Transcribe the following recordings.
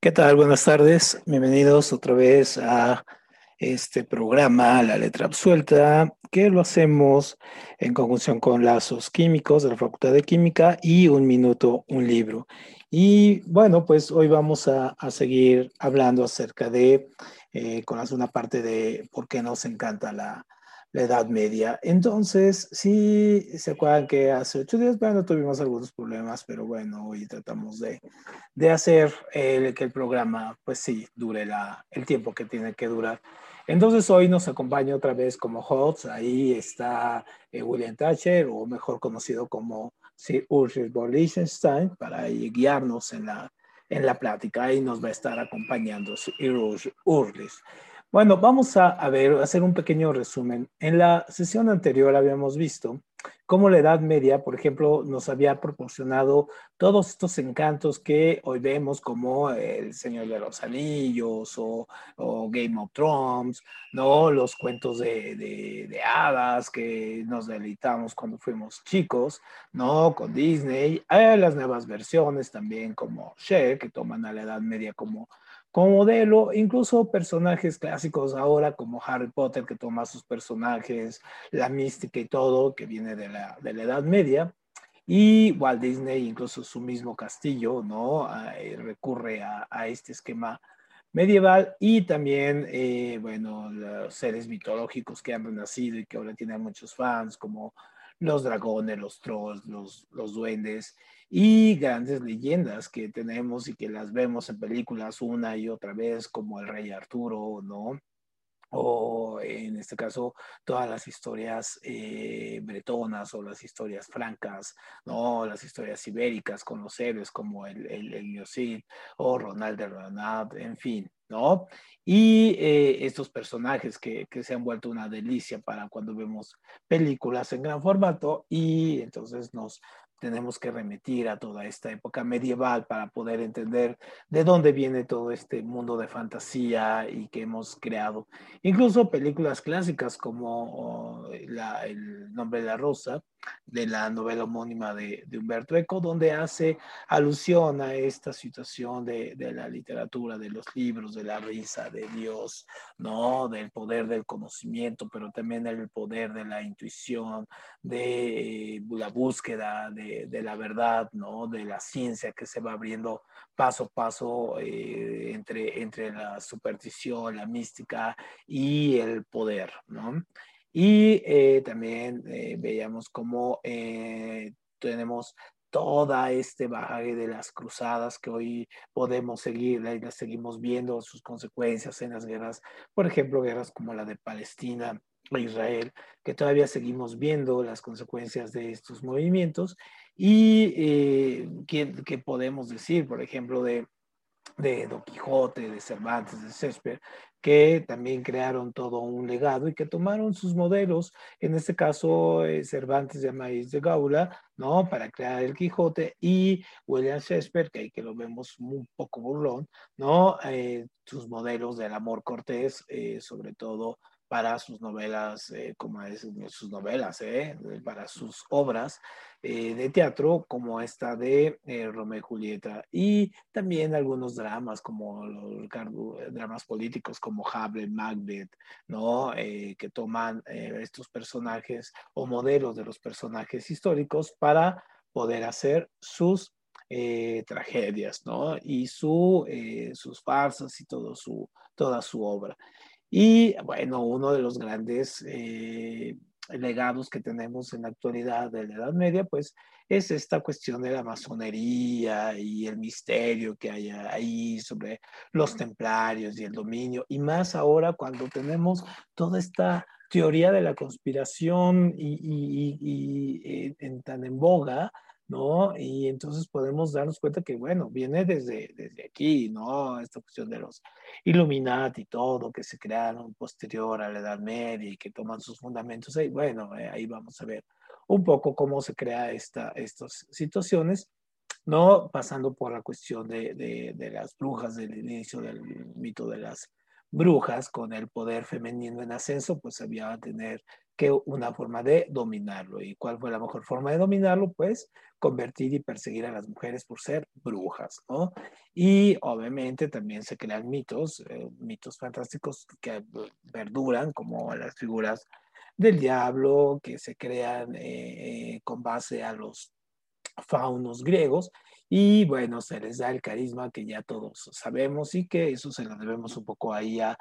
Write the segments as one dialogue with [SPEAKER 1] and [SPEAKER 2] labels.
[SPEAKER 1] ¿Qué tal? Buenas tardes. Bienvenidos otra vez a este programa, La Letra Absuelta, que lo hacemos en conjunción con lazos químicos de la Facultad de Química y Un Minuto, un Libro. Y bueno, pues hoy vamos a, seguir hablando acerca de, eh, con la segunda parte de por qué nos encanta la, la Edad Media. Entonces, sí, se acuerdan que hace ocho días, bueno, tuvimos algunos problemas, pero bueno, hoy tratamos de, de hacer el, que el programa, pues sí, dure la, el tiempo que tiene que durar. Entonces, hoy nos acompaña otra vez como host, ahí está eh, William Thatcher, o mejor conocido como Sir Ulrich von Liechtenstein, para guiarnos en la, en la plática. Ahí nos va a estar acompañando Sir Ulrich. Bueno, vamos a, a, ver, hacer un pequeño resumen. En la sesión anterior habíamos visto cómo la Edad Media, por ejemplo, nos había proporcionado todos estos encantos que hoy vemos como El Señor de los Anillos o, Game of Thrones, ¿no? Los cuentos de, de, hadas que nos deleitamos cuando fuimos chicos, ¿no? Con Disney. Hay las nuevas versiones también como Cher, que toman a la Edad Media como como modelo, incluso personajes clásicos ahora como Harry Potter que toma sus personajes, la mística y todo que viene de la, de la Edad Media. Y Walt Disney, incluso su mismo castillo, ¿no? Eh, recurre a, a, este esquema medieval y también, eh, bueno, los seres mitológicos que han renacido y que ahora tienen muchos fans, como los dragones, los trolls, los, los duendes y grandes leyendas que tenemos y que las vemos en películas una y otra vez, como el Rey Arturo, ¿no? O en este caso todas las historias eh, bretonas o las historias francas, ¿no? las historias ibéricas con los héroes como el, el, el o Ronald de Ronald, en fin, ¿no? Y eh, estos personajes que, que, se han vuelto una delicia para cuando vemos películas en gran formato y entonces nos, tenemos que remitir a toda esta época medieval para poder entender de dónde viene todo este mundo de fantasía y que hemos creado. Incluso películas clásicas como oh, la, El nombre de la rosa, de la novela homónima de, de, Humberto Eco, donde hace alusión a esta situación de, de, la literatura, de los libros, de la risa, de Dios, ¿no? Del poder del conocimiento, pero también el poder de la intuición, de eh, la búsqueda de, de, la verdad, ¿no? De la ciencia que se va abriendo paso a paso eh, entre, entre la superstición, la mística y el poder, ¿no? Y eh, también eh, veíamos cómo eh, tenemos toda este bagaje de las cruzadas que hoy podemos seguir, las seguimos viendo sus consecuencias en las guerras, por ejemplo, guerras como la de Palestina e Israel, que todavía seguimos viendo las consecuencias de estos movimientos. Y ¿qué, ¿qué, podemos decir, por ejemplo, de, de Don Quijote, de Cervantes, de Shakespeare, que también crearon todo un legado y que tomaron sus modelos, en este caso eh, Cervantes de Maíz de Gaula, ¿no? Para crear el Quijote y William Shakespeare, que que lo vemos un poco burlón, ¿no? Eh, sus modelos del amor cortés, eh, sobre todo para sus novelas, eh, como es, sus novelas, eh, para sus obras eh, de teatro, como esta de Romeo y Julieta, y también algunos dramas, como los dramas políticos, como Hamlet, Macbeth, ¿no? que toman estos personajes o modelos de los personajes históricos para poder hacer sus tragedias, ¿no? Y su, sus farsas y todo su, toda su obra. Y bueno, uno de los grandes eh, legados que tenemos en la actualidad de la Edad Media, pues es esta cuestión de la masonería y el misterio que hay ahí sobre los templarios y el dominio, y más ahora cuando tenemos toda esta teoría de la conspiración y, y, en, tan en boga, ¿no? Y entonces podemos darnos cuenta que, bueno, viene desde, desde aquí, ¿no? Esta cuestión de los Illuminati y todo, que se crearon posterior a la Edad Media y que toman sus fundamentos ahí. Bueno, eh, ahí vamos a ver un poco cómo se crea esta, estas situaciones, ¿no? Pasando por la cuestión de, de, de las brujas, del inicio del mito de las brujas, con el poder femenino en ascenso, pues había tener que una forma de dominarlo. ¿Y cuál fue la mejor forma de dominarlo? Pues convertir y perseguir a las mujeres por ser brujas, ¿no? Y obviamente también se crean mitos, eh, mitos fantásticos que perduran, como las figuras del diablo, que se crean eh, con base a los faunos griegos y bueno, se les da el carisma que ya todos sabemos y que eso se lo debemos un poco ahí a,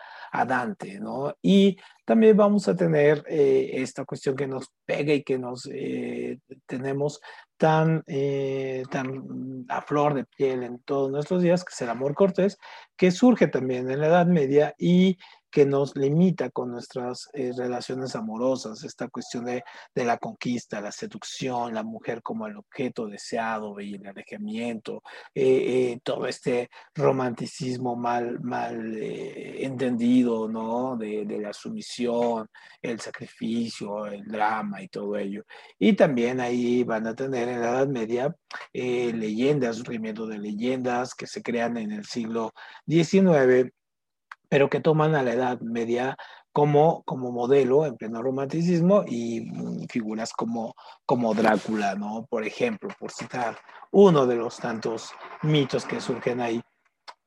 [SPEAKER 1] Dante, ¿no? Y también vamos a tener eh, esta cuestión que nos pega y que nos eh, tenemos tan, eh, tan a flor de piel en todos nuestros días, que es el amor cortés, que surge también en la Edad Media y que nos limita con nuestras eh, relaciones amorosas, esta cuestión de, de, la conquista, la seducción, la mujer como el objeto deseado y el alejamiento, eh, eh, todo este romanticismo mal, mal entendido, ¿no? De, de, la sumisión, el sacrificio, el drama y todo ello. Y también ahí van a tener en la Edad Media leyendas, surgimiento de leyendas que se crean en el siglo XIX pero que toman a la Edad Media como, como modelo en pleno romanticismo y mm, figuras como, como Drácula, ¿no? Por ejemplo, por citar uno de los tantos mitos que surgen ahí.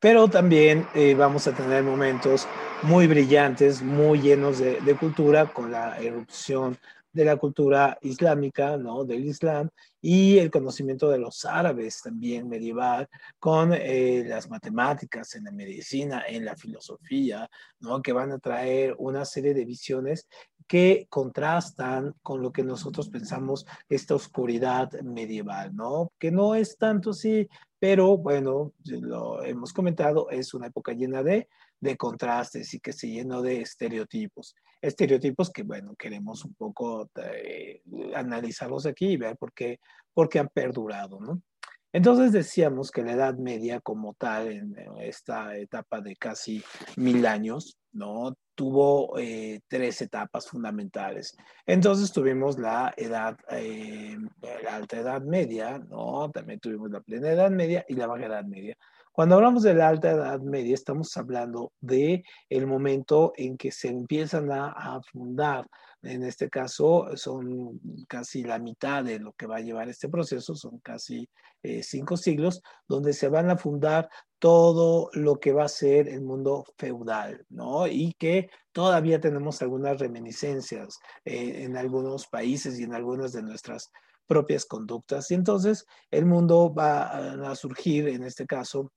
[SPEAKER 1] Pero también eh, vamos a tener momentos muy brillantes, muy llenos de, de cultura, con la erupción de la cultura islámica, ¿no? Del Islam y el conocimiento de los árabes también medieval con eh, las matemáticas, en la medicina, en la filosofía, ¿no? Que van a traer una serie de visiones que contrastan con lo que nosotros pensamos esta oscuridad medieval, ¿no? Que no es tanto así, pero bueno, lo hemos comentado, es una época llena de, de contrastes y que se llenó de estereotipos estereotipos que, bueno, queremos un poco eh, analizarlos aquí y ver por qué, por qué han perdurado, ¿no? Entonces decíamos que la Edad Media como tal, en esta etapa de casi mil años, ¿no? Tuvo eh, tres etapas fundamentales. Entonces tuvimos la edad, eh, la alta Edad Media, ¿no? También tuvimos la plena Edad Media y la baja Edad Media. Cuando hablamos de la alta edad media, estamos hablando de el momento en que se empiezan a, fundar. En este caso, son casi la mitad de lo que va a llevar este proceso, son casi eh, cinco siglos, donde se van a fundar todo lo que va a ser el mundo feudal, ¿no? Y que todavía tenemos algunas reminiscencias eh, en algunos países y en algunas de nuestras propias conductas. Y entonces el mundo va a surgir, en este caso,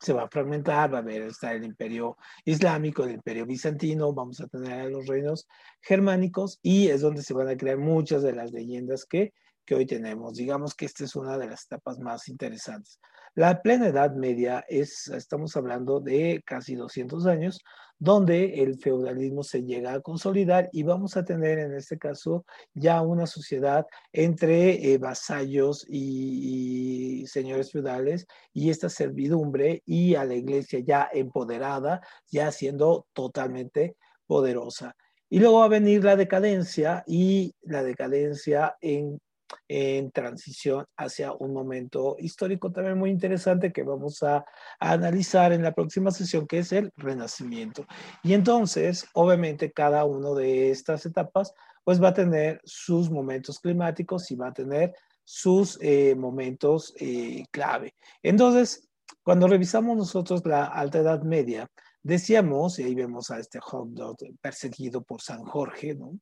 [SPEAKER 1] se va a fragmentar, va a haber está el imperio islámico, el imperio bizantino, vamos a tener los reinos germánicos y es donde se van a crear muchas de las leyendas que, que hoy tenemos. Digamos que esta es una de las etapas más interesantes. La plena Edad Media es, estamos hablando de casi 200 años, donde el feudalismo se llega a consolidar y vamos a tener en este caso ya una sociedad entre eh, vasallos y, señores feudales y esta servidumbre y a la iglesia ya empoderada, ya siendo totalmente poderosa. Y luego va a venir la decadencia y la decadencia en en transición hacia un momento histórico también muy interesante que vamos a, analizar en la próxima sesión, que es el renacimiento. Y entonces, obviamente, cada una de estas etapas, pues va a tener sus momentos climáticos y va a tener sus eh, momentos eh, clave. Entonces, cuando revisamos nosotros la Alta Edad Media, decíamos, y ahí vemos a este Hogdot perseguido por San Jorge, ¿no?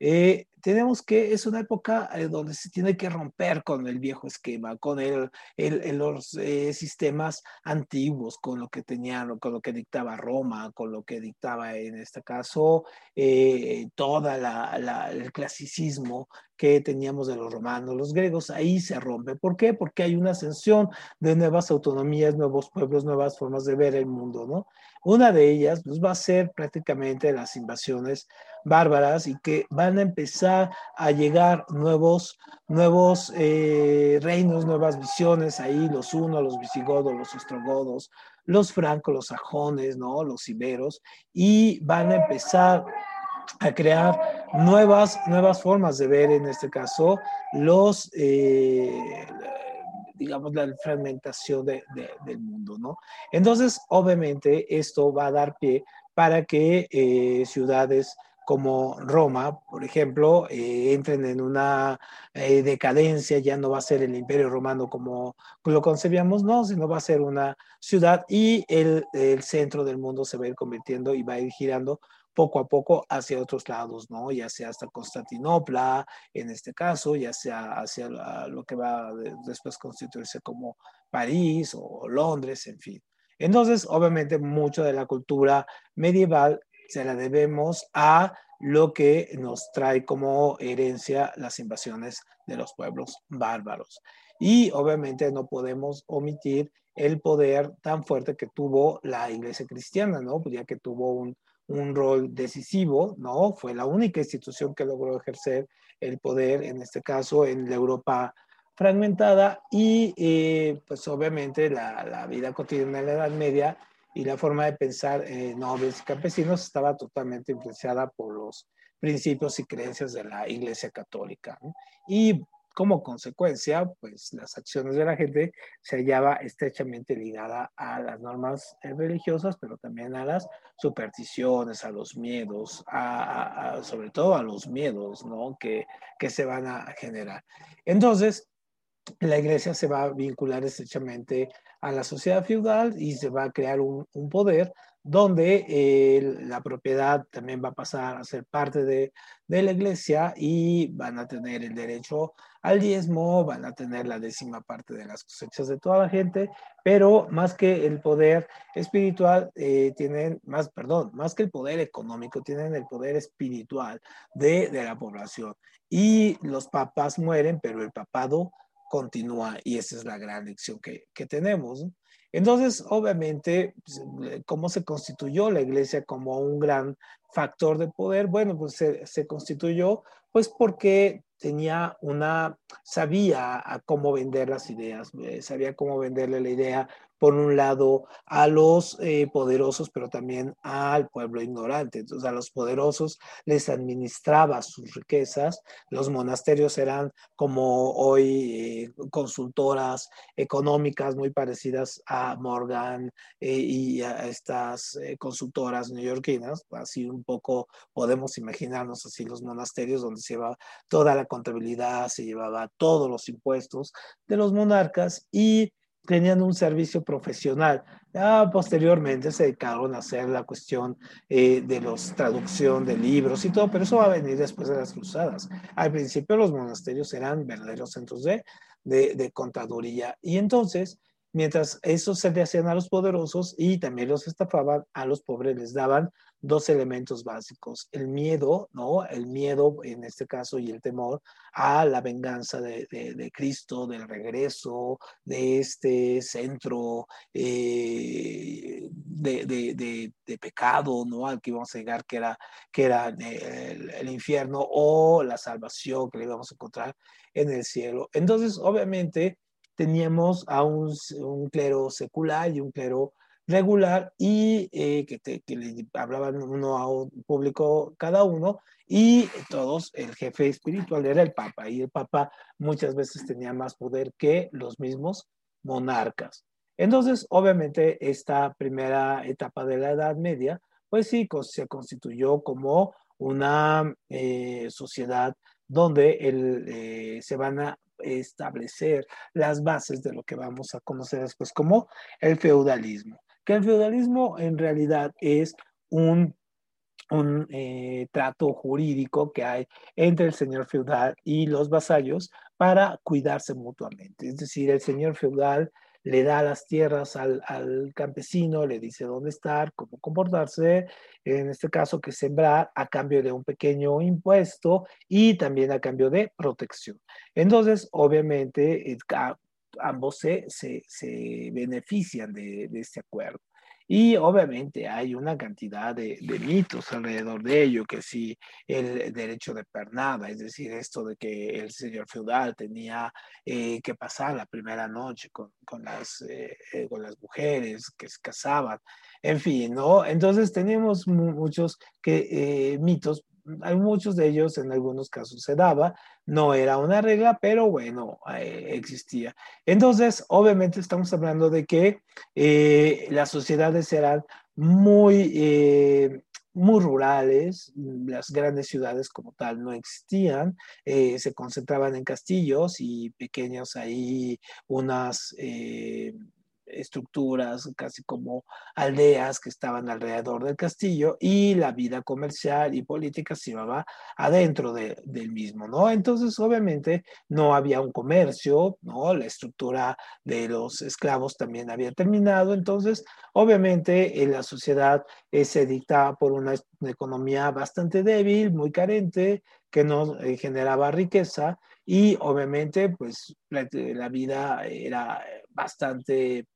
[SPEAKER 1] Eh, tenemos que es una época eh, donde se tiene que romper con el viejo esquema, con los eh, sistemas antiguos, con lo que tenían, con lo que dictaba Roma, con lo que dictaba en este caso toda la, la, el clasicismo que teníamos de los romanos, los griegos, ahí se rompe. ¿Por qué? Porque hay una ascensión de nuevas autonomías, nuevos pueblos, nuevas formas de ver el mundo, ¿no? Una de ellas pues, va a ser prácticamente las invasiones bárbaras y que van a empezar a llegar nuevos, nuevos eh, reinos, nuevas visiones, ahí los unos, los visigodos, los ostrogodos, los francos, los sajones, ¿no? Los iberos, y van a empezar a crear nuevas, nuevas formas de ver, en este caso, los, eh, digamos, la fragmentación de, del mundo, ¿no? Entonces, obviamente, esto va a dar pie para que eh, ciudades como Roma, por ejemplo, eh, entren en una eh, decadencia, ya no va a ser el imperio romano como lo concebíamos, no, sino va a ser una ciudad y el, el centro del mundo se va a ir convirtiendo y va a ir girando poco a poco hacia otros lados, ¿no? Ya sea hasta Constantinopla, en este caso, ya sea hacia lo que va después constituirse como París o Londres, en fin. Entonces, obviamente, mucho de la cultura medieval se la debemos a lo que nos trae como herencia las invasiones de los pueblos bárbaros. Y obviamente no podemos omitir el poder tan fuerte que tuvo la iglesia cristiana, ¿no? Ya que tuvo un, un rol decisivo, ¿no? Fue la única institución que logró ejercer el poder, en este caso, en la Europa fragmentada y eh, pues obviamente la, vida cotidiana de la Edad Media y la forma de pensar eh, nobles y campesinos estaba totalmente influenciada por los principios y creencias de la Iglesia Católica. Y como consecuencia, pues las acciones de la gente se hallaba estrechamente ligada a las normas eh, religiosas, pero también a las supersticiones, a los miedos, a, sobre todo a los miedos, ¿no? Que, que se van a generar. Entonces, la iglesia se va a vincular estrechamente a la sociedad feudal y se va a crear un, poder donde eh, la propiedad también va a pasar a ser parte de, de, la iglesia y van a tener el derecho al diezmo, van a tener la décima parte de las cosechas de toda la gente, pero más que el poder espiritual, eh, tienen más, perdón, más que el poder económico, tienen el poder espiritual de, de la población. Y los papas mueren, pero el papado continúa y esa es la gran lección que, que tenemos. Entonces, obviamente, pues, ¿cómo se constituyó la iglesia como un gran factor de poder? Bueno, pues se, se constituyó pues porque tenía una, sabía a cómo vender las ideas, eh, sabía cómo venderle la idea, por un lado, a los eh, poderosos, pero también al pueblo ignorante. Entonces, a los poderosos les administraba sus riquezas. Los monasterios eran como hoy eh, consultoras económicas muy parecidas a Morgan y a estas consultoras neoyorquinas. Así un poco podemos imaginarnos así los monasterios donde se lleva toda la contabilidad, se llevaba todos los impuestos de los monarcas y tenían un servicio profesional. Ya posteriormente se dedicaron a hacer la cuestión eh, de los traducción de libros y todo, pero eso va a venir después de las cruzadas. Al principio los monasterios eran verdaderos centros de, de, de contaduría y entonces mientras eso se le hacían a los poderosos y también los estafaban, a los pobres les daban dos elementos básicos, el miedo, ¿no? El miedo en este caso y el temor a la venganza de, de, Cristo, del regreso de este centro eh, de, de, pecado, ¿no? Al que íbamos a llegar, que era, que era el, el infierno o la salvación que le íbamos a encontrar en el cielo. Entonces, obviamente, teníamos a un, un clero secular y un clero regular y eh, que, te, le hablaban uno a un público cada uno y todos, el jefe espiritual era el Papa y el Papa muchas veces tenía más poder que los mismos monarcas. Entonces, obviamente, esta primera etapa de la Edad Media, pues sí, se constituyó como una eh, sociedad donde eh, se van a establecer las bases de lo que vamos a conocer después como el feudalismo. El feudalismo en realidad es un, un eh, trato jurídico que hay entre el señor feudal y los vasallos para cuidarse mutuamente. Es decir, el señor feudal le da las tierras al, al, campesino, le dice dónde estar, cómo comportarse, en este caso que sembrar a cambio de un pequeño impuesto y también a cambio de protección. Entonces, obviamente, ambos se, se, se benefician de, de este acuerdo. Y obviamente hay una cantidad de, de, mitos alrededor de ello, que si el derecho de pernada, es decir, esto de que el señor feudal tenía eh, que pasar la primera noche con, con las, eh, eh con las mujeres que se casaban, en fin, ¿no? Entonces tenemos muchos que, eh, mitos hay muchos de ellos en algunos casos se daba, no era una regla, pero bueno, eh, existía. Entonces, obviamente estamos hablando de que eh, las sociedades eran muy, eh, muy rurales, las grandes ciudades como tal no existían, se concentraban en castillos y pequeños ahí unas estructuras, casi como aldeas que estaban alrededor del castillo y la vida comercial y política se llevaba adentro del mismo, ¿no? Entonces, obviamente, no había un comercio, ¿no? La estructura de los esclavos también había terminado, entonces, obviamente, en la sociedad eh, se dictaba por una, economía bastante débil, muy carente, que no eh, generaba riqueza y obviamente pues la, la, vida era bastante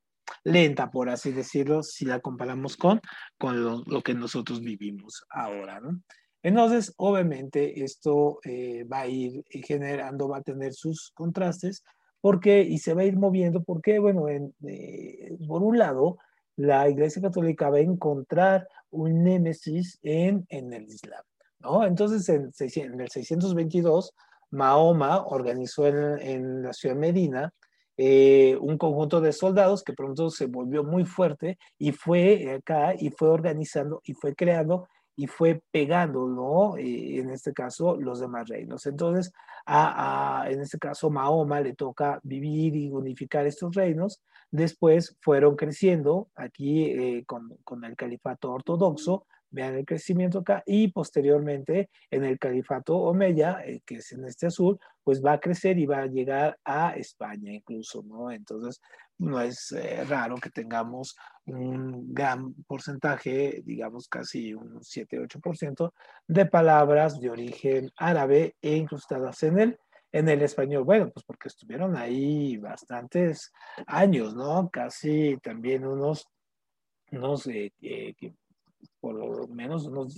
[SPEAKER 1] lenta, por así decirlo, si la comparamos con, con lo, que nosotros vivimos ahora. Entonces, obviamente, esto eh, va a ir generando, va a tener sus contrastes, porque, y se va a ir moviendo, porque, bueno, en, eh, por un lado, la Iglesia Católica va a encontrar un némesis en, en el Islam, ¿no? Entonces, en, en el 622, Mahoma organizó en, en la ciudad de Medina eh, un conjunto de soldados que pronto se volvió muy fuerte y fue acá y fue organizando y fue creando y fue pegando, ¿no? Eh, en este caso, los demás reinos. Entonces, a, en este caso, Mahoma le toca vivir y unificar estos reinos. Después fueron creciendo aquí eh, con, con, el califato ortodoxo, vean el crecimiento acá, y posteriormente en el califato Omeya, eh, que es en este azul, pues va a crecer y va a llegar a España incluso, ¿no? Entonces, no es eh, raro que tengamos un gran porcentaje, digamos casi un 7-8% de palabras de origen árabe e incrustadas en el, en el español. Bueno, pues porque estuvieron ahí bastantes años, ¿no? Casi también unos, no sé, eh, por lo menos unos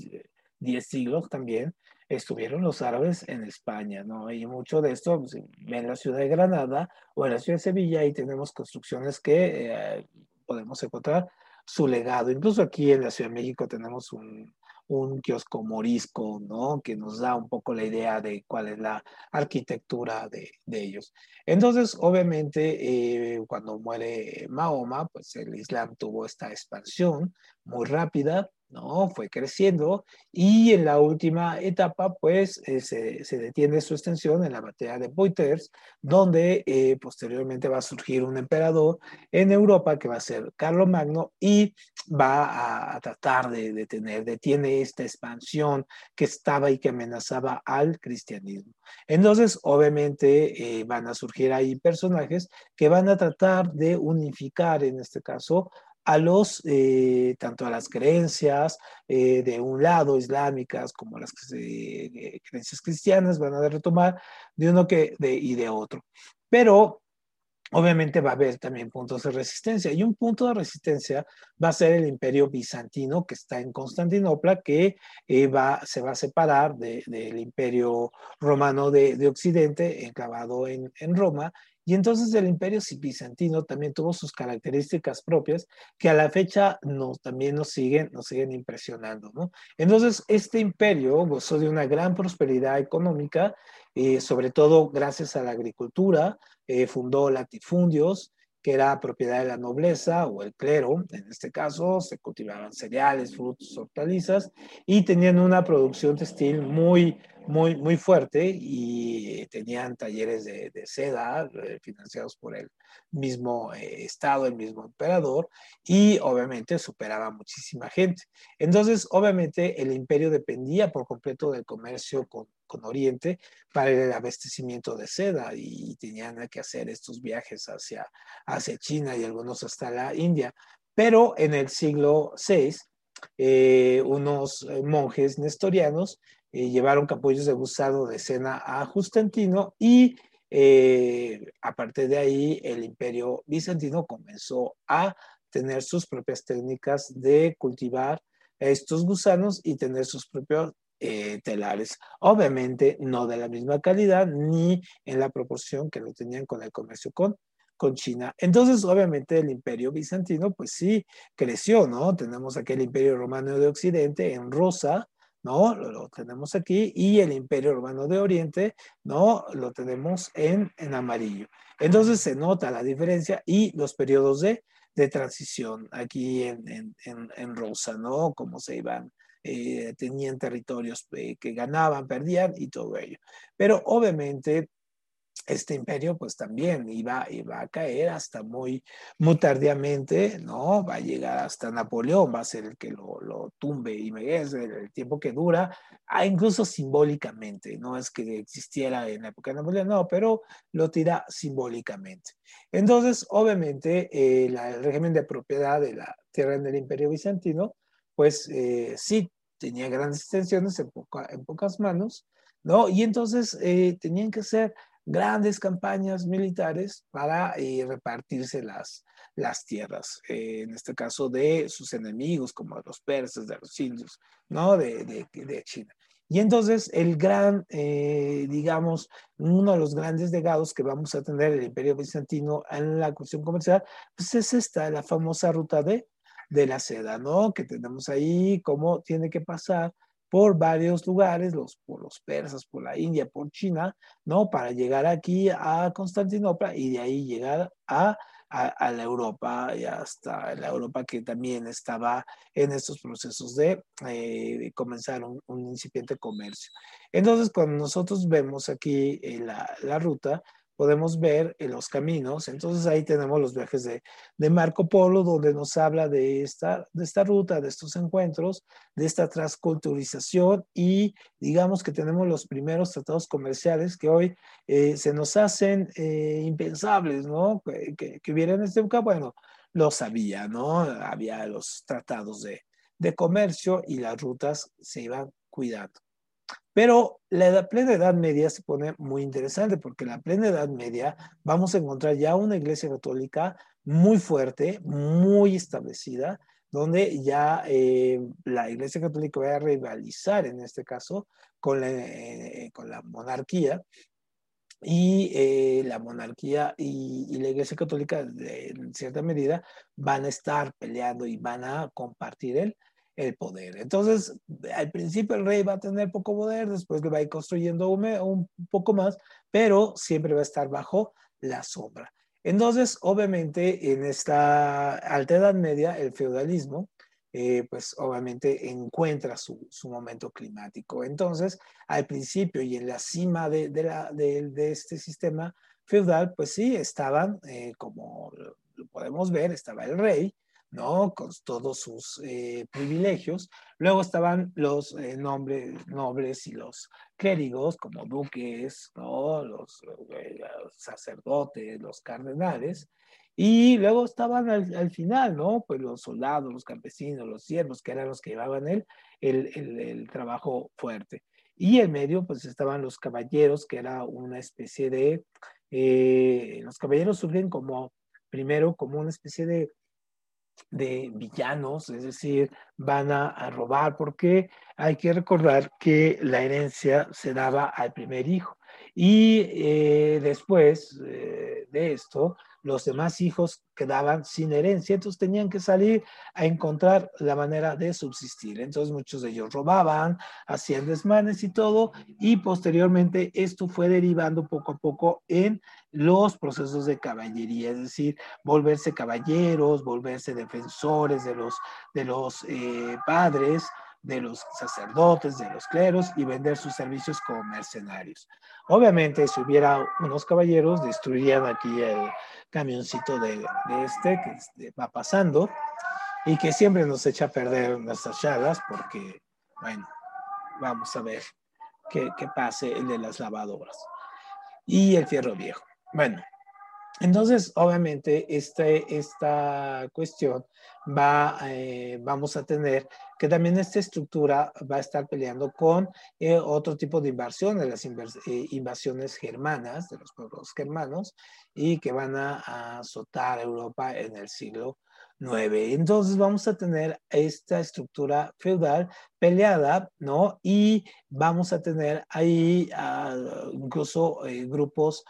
[SPEAKER 1] 10 siglos también, estuvieron los árabes en España, ¿no? Y mucho de esto pues, en la ciudad de Granada o en la ciudad de Sevilla y tenemos construcciones que eh, podemos encontrar su legado. Incluso aquí en la Ciudad de México tenemos un, un kiosco morisco, ¿no? Que nos da un poco la idea de cuál es la arquitectura de, de ellos. Entonces, obviamente, eh, cuando muere Mahoma, pues el Islam tuvo esta expansión muy rápida, ¿no? Fue creciendo y en la última etapa, pues, eh, se, detiene su extensión en la batalla de Poitiers, donde eh, posteriormente va a surgir un emperador en Europa que va a ser Carlomagno y va a, tratar de detener, detiene esta expansión que estaba y que amenazaba al cristianismo. Entonces, obviamente, eh, van a surgir ahí personajes que van a tratar de unificar, en este caso, a los, eh, tanto a las creencias eh, de un lado islámicas como las eh, creencias cristianas van a retomar de uno que de, y de otro. Pero obviamente va a haber también puntos de resistencia y un punto de resistencia va a ser el imperio bizantino que está en Constantinopla que va, se va a separar del imperio romano de, de Occidente enclavado en, en Roma y entonces el imperio bizantino también tuvo sus características propias que a la fecha nos, también nos siguen, nos siguen impresionando. Entonces este imperio gozó de una gran prosperidad económica, eh, sobre todo gracias a la agricultura, eh, fundó latifundios, que era propiedad de la nobleza o el clero, en este caso se cultivaban cereales, frutos, hortalizas y tenían una producción textil muy, muy, muy fuerte y tenían talleres de, seda eh, financiados por el mismo eh, Estado, el mismo emperador y obviamente superaba muchísima gente. Entonces, obviamente el imperio dependía por completo del comercio con con Oriente para el abastecimiento de seda y tenían que hacer estos viajes hacia, hacia China y algunos hasta la India. Pero en el siglo VI, eh, unos eh, monjes nestorianos eh, llevaron capullos de gusano de cena a Justantino y aparte de ahí el imperio bizantino comenzó a tener sus propias técnicas de cultivar estos gusanos y tener sus propios eh, telares. Obviamente no de la misma calidad ni en la proporción que lo tenían con el comercio con, con China. Entonces, obviamente el imperio bizantino, pues sí, creció, ¿no? Tenemos aquel imperio romano de Occidente en rosa, ¿no? Lo, tenemos aquí, y el imperio romano de Oriente, ¿no? Lo tenemos en, en amarillo. Entonces se nota la diferencia y los periodos de, de transición aquí en, en, en rosa, ¿no? Cómo se iban eh, tenían territorios eh, que ganaban, perdían y todo ello. Pero obviamente este imperio pues también iba, iba a caer hasta muy, muy tardíamente, ¿no? Va a llegar hasta Napoleón, va a ser el que lo, lo tumbe y me el, el tiempo que dura, ah, incluso simbólicamente, no es que existiera en la época de Napoleón, no, pero lo tira simbólicamente. Entonces, obviamente, eh, el régimen de propiedad de la tierra del imperio bizantino, pues eh, sí tenía grandes extensiones en, pocas manos, ¿no? Y entonces eh, tenían que ser grandes campañas militares para eh, repartirse las, tierras, en este caso de sus enemigos, como de los persas, de los indios, ¿no? De, China. Y entonces el gran, digamos, uno de los grandes legados que vamos a tener el imperio bizantino en la cuestión comercial, pues es esta, la famosa ruta de, de la seda, ¿no? Que tenemos ahí, cómo tiene que pasar por varios lugares, los, por los persas, por la India, por China, ¿no? Para llegar aquí a Constantinopla y de ahí llegar a, a, la Europa y hasta la Europa que también estaba en estos procesos de, eh, comenzar un, incipiente comercio. Entonces, cuando nosotros vemos aquí eh, la, la ruta, podemos ver en los caminos. Entonces ahí tenemos los viajes de, Marco Polo, donde nos habla de esta, de esta ruta, de estos encuentros, de esta transculturización y digamos que tenemos los primeros tratados comerciales que hoy eh, se nos hacen eh, impensables, ¿no? Que, que, hubiera en esta época, bueno, lo sabía, ¿no? Había los tratados de, de comercio y las rutas se iban cuidando. Pero la plena Edad Media se pone muy interesante porque en la plena Edad Media vamos a encontrar ya una iglesia católica muy fuerte, muy establecida, donde ya eh, la iglesia católica va a rivalizar en este caso con la, eh, con la monarquía. Y eh, la monarquía y, la iglesia católica en cierta medida van a estar peleando y van a compartir el, el poder. Entonces, al principio el rey va a tener poco poder, después le va a ir construyendo un, poco más, pero siempre va a estar bajo la sombra. Entonces, obviamente, en esta alta edad media, el feudalismo, eh, pues obviamente encuentra su, su, momento climático. Entonces, al principio y en la cima de, de, la, de, de este sistema feudal, pues sí, estaban, eh, como lo podemos ver, estaba el rey, ¿no? Con todos sus eh, privilegios. Luego estaban los eh, nobles y los clérigos, como duques. Los, eh, sacerdotes, los cardenales. Y luego estaban al, al, final, ¿no? Pues los soldados, los campesinos, los siervos, que eran los que llevaban el, el, el, el trabajo fuerte. Y en medio, pues estaban los caballeros, que era una especie de... los caballeros surgen como, primero, como una especie de de villanos, es decir, van a, robar, porque hay que recordar que la herencia se daba al primer hijo. Y eh, después eh, de esto, los demás hijos quedaban sin herencia, entonces tenían que salir a encontrar la manera de subsistir. Entonces muchos de ellos robaban, hacían desmanes y todo, y posteriormente esto fue derivando poco a poco en los procesos de caballería, es decir, volverse caballeros, volverse defensores de los, de los eh, padres, de los sacerdotes, de los cleros y vender sus servicios como mercenarios. Obviamente, si hubiera unos caballeros, destruirían aquí el camioncito de, de este que este, va pasando y que siempre nos echa a perder nuestras charlas porque, bueno, vamos a ver qué, qué pase el de las lavadoras y el fierro viejo. Bueno, entonces, obviamente, este, esta cuestión va, eh, vamos a tener que también esta estructura va a estar peleando con eh, otro tipo de invasiones, las eh, invasiones germanas de los pueblos germanos y que van a, azotar Europa en el siglo 9. Entonces vamos a tener esta estructura feudal peleada, ¿no? Y vamos a tener ahí uh, incluso eh, grupos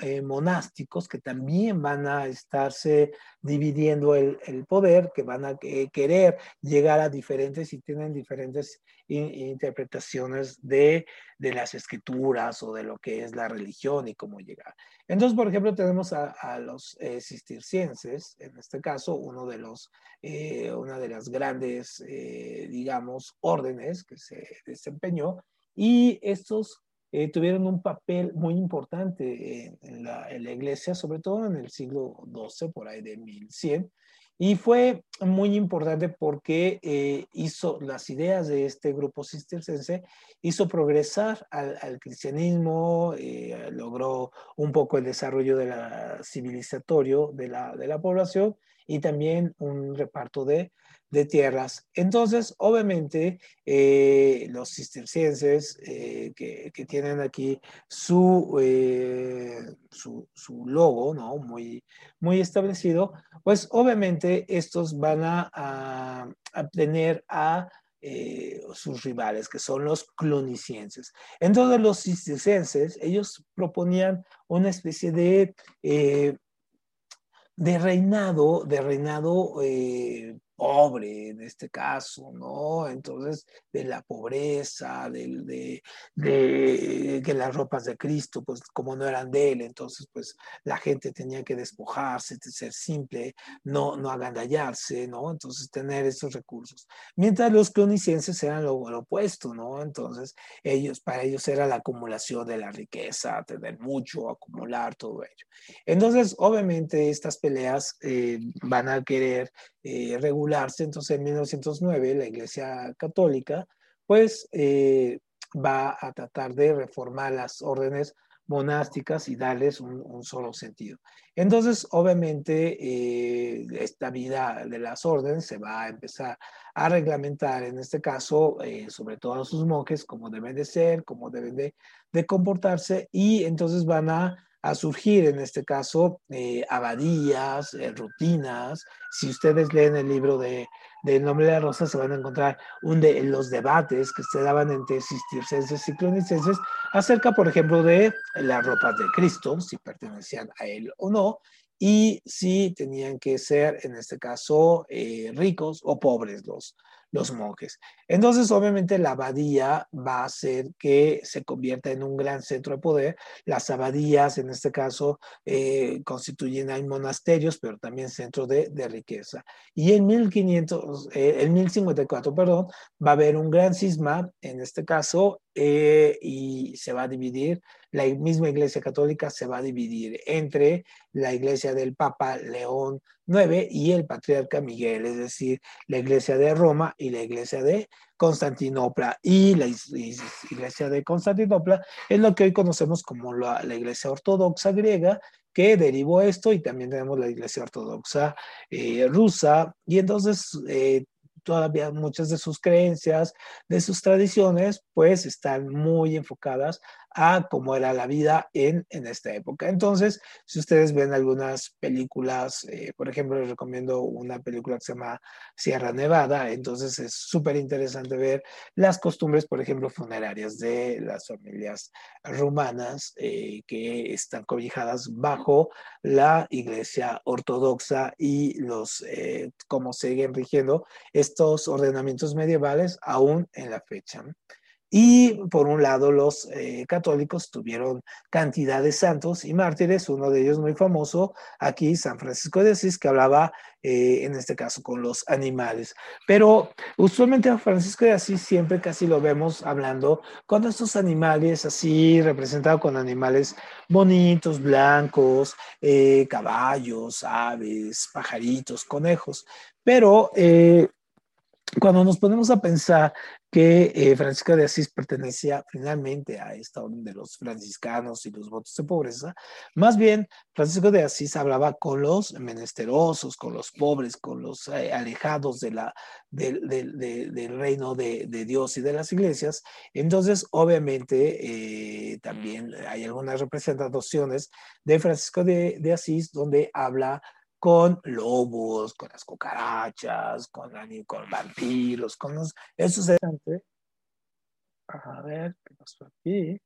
[SPEAKER 1] eh, monásticos que también van a estarse dividiendo el, el, poder, que van a querer llegar a diferentes y tienen diferentes interpretaciones de, de, las escrituras o de lo que es la religión y cómo llegar. Entonces, por ejemplo, tenemos a, a los eh, cistercienses, en este caso, uno de los, eh, una de las grandes, eh, digamos, órdenes que se desempeñó, y estos eh, tuvieron un papel muy importante en, la, en, la, iglesia, sobre todo en el siglo XII, por ahí de 1100, y fue muy importante porque eh, hizo las ideas de este grupo cistercense, hizo progresar al, al cristianismo, eh, logró un poco el desarrollo de la civilizatorio de la, de la población y también un reparto de, de tierras. Entonces, obviamente, eh, los cistercienses eh, que, que, tienen aquí su, eh, su, su, logo, ¿no? Muy, muy establecido, pues obviamente estos van a, a, a tener a sus rivales, que son los clonicienses. Entonces los cistercienses, ellos proponían una especie de, de reinado, de reinado pobre en este caso, ¿no? Entonces, de la pobreza, de, de, de, que las ropas de Cristo, pues como no eran de él, entonces pues la gente tenía que despojarse, de ser simple, no, no agandallarse, ¿no? Entonces, tener esos recursos. Mientras los clonicienses eran lo, lo, opuesto, ¿no? Entonces, ellos, para ellos era la acumulación de la riqueza, tener mucho, acumular todo ello. Entonces, obviamente, estas peleas eh, van a querer eh, Entonces, en 1909, la Iglesia Católica, pues, eh, va a tratar de reformar las órdenes monásticas y darles un, solo sentido. Entonces, obviamente, eh, esta vida de las órdenes se va a empezar a reglamentar, en este caso, eh, sobre todo a sus monjes, cómo deben de ser, cómo deben de, de comportarse, y entonces van a a surgir, en este caso, eh, abadías, eh, rutinas. Si ustedes leen el libro de, de nombre de la rosa, se van a encontrar un de los debates que se daban entre cistercenses y clonicenses acerca, por ejemplo, de las ropas de Cristo, si pertenecían a él o no, y si tenían que ser, en este caso, eh, ricos o pobres los, los monjes. Entonces, obviamente, la abadía va a hacer que se convierta en un gran centro de poder. Las abadías, en este caso, eh, constituyen monasterios, pero también centros de, de, riqueza. Y en 1500, eh, en 1054, perdón, va a haber un gran cisma, en este caso, eh, y se va a dividir, la misma Iglesia Católica se va a dividir entre la Iglesia del Papa León IX y el Patriarca Miguel, es decir, la Iglesia de Roma y la Iglesia de Constantinopla. Y la Iglesia de Constantinopla es lo que hoy conocemos como la, Iglesia Ortodoxa griega, que derivó esto, y también tenemos la Iglesia Ortodoxa eh, rusa, y entonces eh, todavía muchas de sus creencias, de sus tradiciones, pues están muy enfocadas a cómo era la vida en, en esta época. Entonces, si ustedes ven algunas películas, eh, por ejemplo, les recomiendo una película que se llama Sierra Nevada, entonces es súper interesante ver las costumbres, por ejemplo, funerarias de las familias rumanas eh, que están cobijadas bajo la iglesia ortodoxa y los, eh, cómo siguen rigiendo estos ordenamientos medievales aún en la fecha. Y por un lado, los eh, católicos tuvieron cantidad de santos y mártires, uno de ellos muy famoso, aquí San Francisco de Asís, que hablaba eh, en este caso con los animales. Pero usualmente a Francisco de Asís siempre casi lo vemos hablando con estos animales así, representados con animales bonitos, blancos, eh, caballos, aves, pajaritos, conejos. Pero cuando nos ponemos a pensar que eh, Francisco de Asís pertenecía finalmente a esta orden de los franciscanos y los votos de pobreza, más bien Francisco de Asís hablaba con los menesterosos, con los pobres, con los eh, alejados de la, de, de, de, del reino de, Dios y de las iglesias. Entonces, obviamente, eh, también hay algunas representaciones de Francisco de, Asís donde habla con lobos, con las cucarachas, con, con vampiros, con los... Eso es A ver, ¿qué pasó aquí?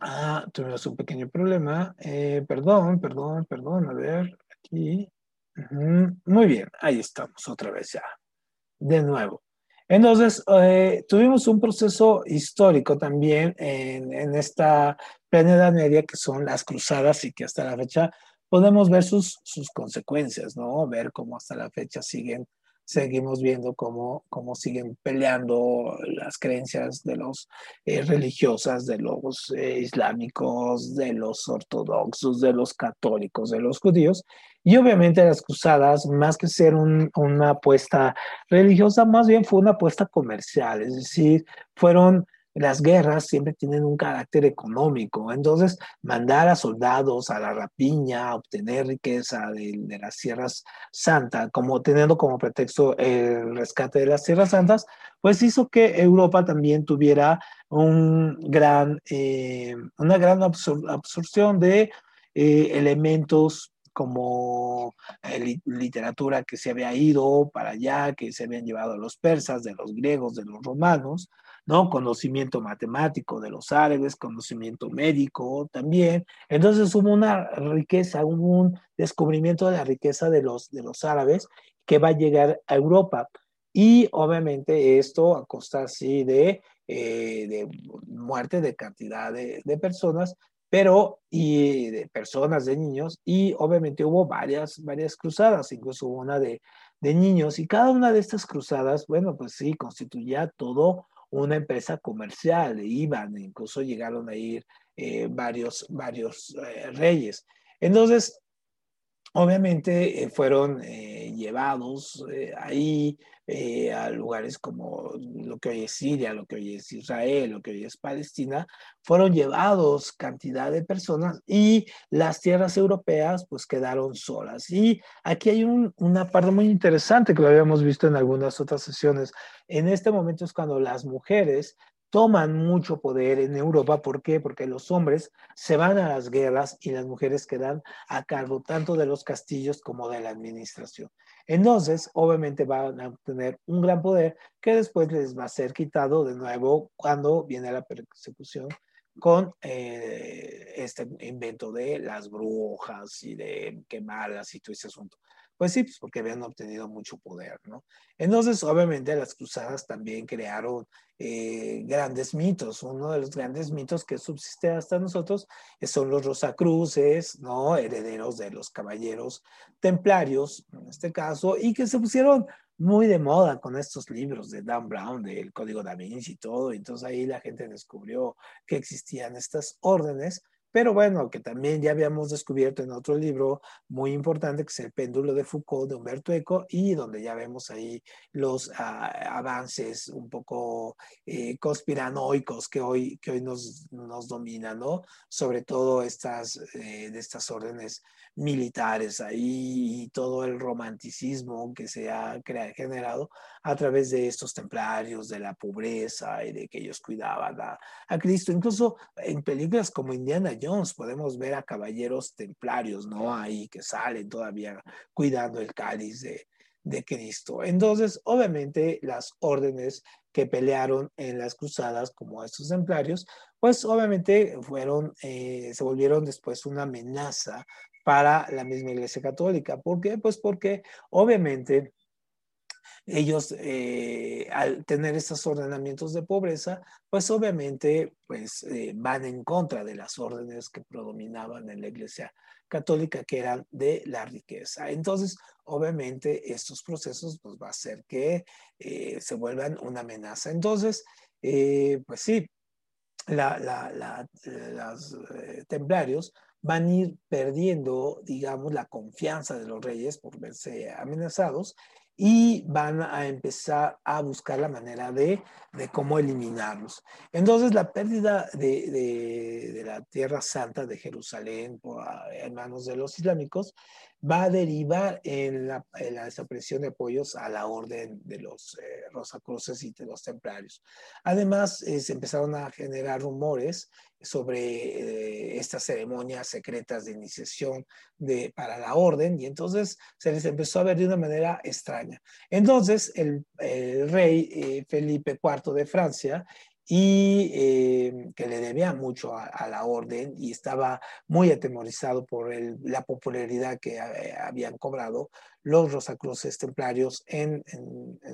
[SPEAKER 1] Ah, tuvimos un pequeño problema. Eh, perdón, perdón, perdón. A ver, aquí. Muy bien, ahí estamos otra vez ya. De nuevo. Entonces, eh, tuvimos un proceso histórico también en, en esta plena Edad Media, que son las cruzadas y que hasta la fecha podemos ver sus, sus consecuencias, ¿no? Ver cómo hasta la fecha siguen seguimos viendo cómo, cómo siguen peleando las creencias de los eh, religiosas, de los eh, islámicos, de los ortodoxos, de los católicos, de los judíos. Y obviamente las cruzadas, más que ser una apuesta religiosa, más bien fue una apuesta comercial, es decir, fueron las guerras siempre tienen un carácter económico, entonces mandar a soldados a la rapiña, obtener riqueza de, las Sierras Santas, como teniendo como pretexto el rescate de las Sierras Santas, pues hizo que Europa también tuviera un gran, eh, una gran absorción de eh, elementos como eh, literatura que se había ido para allá, que se habían llevado a los persas, de los griegos, de los romanos, ¿no? Conocimiento matemático de los árabes, conocimiento médico también. Entonces hubo una riqueza, hubo un descubrimiento de la riqueza de los, de los árabes que va a llegar a Europa. Y obviamente esto a costa así de, eh, de muerte de cantidad de, de personas, pero y de personas, de niños, y obviamente hubo varias, varias cruzadas, incluso una de, de niños, y cada una de estas cruzadas, bueno, pues sí, constituía todo una empresa comercial, iban, incluso llegaron a ir eh, varios, varios eh, reyes. Entonces, obviamente eh, fueron llevados ahí a lugares como lo que hoy es Siria, lo que hoy es Israel, lo que hoy es Palestina, fueron llevados cantidad de personas y las tierras europeas pues quedaron solas. Y aquí hay una parte muy interesante que lo habíamos visto en algunas otras sesiones. En este momento es cuando las mujeres toman mucho poder en Europa. ¿Por qué? Porque los hombres se van a las guerras y las mujeres quedan a cargo tanto de los castillos como de la administración. Entonces, obviamente van a tener un gran poder que después les va a ser quitado de nuevo cuando viene la persecución con eh, este invento de las brujas y de quemarlas y todo ese asunto. Pues sí, pues porque habían obtenido mucho poder, ¿no? Entonces, obviamente, las cruzadas también crearon eh, grandes mitos. Uno de los grandes mitos que subsiste hasta nosotros son los Rosacruces, ¿no? Herederos de los caballeros templarios, en este caso, y que se pusieron muy de moda con estos libros de Dan Brown, del Código da Vinci y todo. Entonces ahí la gente descubrió que existían estas órdenes pero bueno, que también ya habíamos descubierto en otro libro muy importante, que es El péndulo de Foucault de Humberto Eco, y donde ya vemos ahí los ah, avances un poco eh, conspiranoicos que hoy, que hoy nos, nos dominan, ¿no? Sobre todo estas, eh, de estas órdenes militares ahí y todo el romanticismo que se ha generado a través de estos templarios, de la pobreza y de que ellos cuidaban a, a Cristo. Incluso en películas como Indiana Podemos ver a caballeros templarios, ¿no? Ahí que salen todavía cuidando el cáliz de, de Cristo. Entonces, obviamente, las órdenes que pelearon en las cruzadas, como estos templarios, pues obviamente fueron, eh, se volvieron después una amenaza para la misma Iglesia Católica. ¿Por qué? Pues porque obviamente ellos eh, al tener estos ordenamientos de pobreza, pues obviamente pues, eh, van en contra de las órdenes que predominaban en la Iglesia Católica, que eran de la riqueza. Entonces, obviamente, estos procesos pues, va a hacer que eh, se vuelvan una amenaza. Entonces, pues sí, los templarios van a ir perdiendo, digamos, la confianza de los reyes por verse amenazados y van a empezar a buscar la manera de, de cómo eliminarlos. Entonces, la pérdida de, de, la Tierra Santa de Jerusalén por, en manos de los islámicos va a derivar en la, desaparición de apoyos a la orden de los eh, Rosacruces y de los Templarios. Además, eh, se empezaron a generar rumores sobre eh, estas ceremonias secretas de iniciación de, para la orden y entonces se les empezó a ver de una manera extraña. Entonces, el, rey Felipe IV de Francia y eh, que le debía mucho a, la orden y estaba muy atemorizado por la popularidad que habían cobrado los Rosacruces templarios en,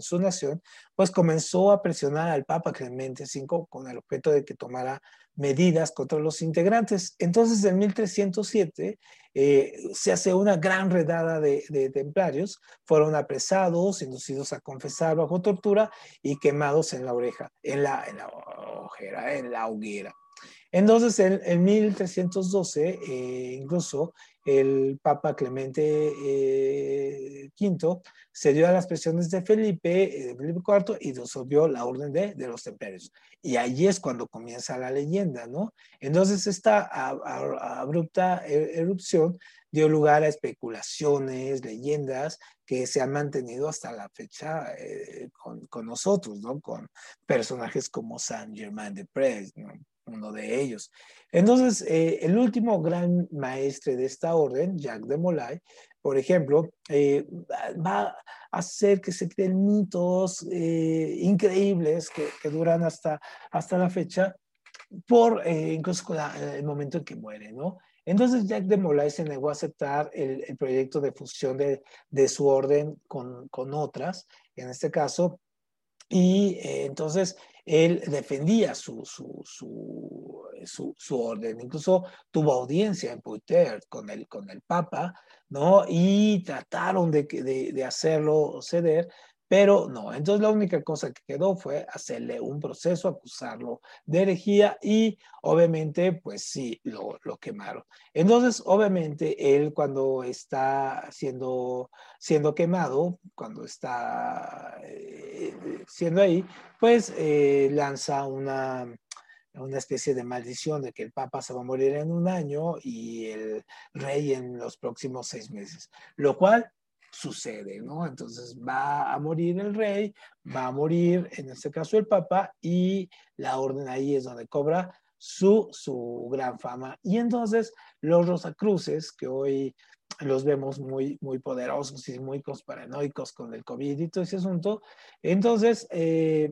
[SPEAKER 1] su nación, pues comenzó a presionar al Papa Clemente V con el objeto de que tomara medidas contra los integrantes. Entonces, en 1307 eh, se hace una gran redada de, templarios, fueron apresados, inducidos a confesar bajo tortura y quemados en la oreja, en la, en la ojera, en la hoguera. Entonces, en, 1312, eh, incluso el Papa Clemente V eh, se dio a las presiones de Felipe, eh, IV y disolvió la orden de, los templarios. Y allí es cuando comienza la leyenda, ¿no? Entonces, esta abrupta e, erupción dio lugar a especulaciones, leyendas que se han mantenido hasta la fecha con, con, nosotros, ¿no? Con personajes como Saint Germain de Prez, ¿no? Uno de ellos. Entonces, eh, el último gran maestre de esta orden, Jacques de Molay, por ejemplo, eh, va a hacer que se creen mitos eh, increíbles que, duran hasta, hasta la fecha, por incluso el momento en que muere, ¿no? Entonces Jacques de Molay se negó a aceptar el, proyecto de fusión de, de su orden con, con, otras, en este caso, y entonces él defendía su, su, su, su, orden, incluso tuvo audiencia en Poitiers con el, con el Papa, ¿no? Y trataron de, de, de hacerlo ceder, pero no, entonces la única cosa que quedó fue hacerle un proceso, acusarlo de herejía y obviamente, pues sí, lo, lo quemaron. Entonces, obviamente, él cuando está siendo, siendo quemado, cuando está eh, siendo ahí, pues eh, lanza una, una especie de maldición de que el Papa se va a morir en un año y el rey en los próximos seis meses, lo cual sucede, ¿no? Entonces va a morir el rey, va a morir en este caso el papa y la orden ahí es donde cobra su, su gran fama. Y entonces los Rosacruces, que hoy los vemos muy, muy poderosos y muy paranoicos con el COVID y todo ese asunto, entonces, eh,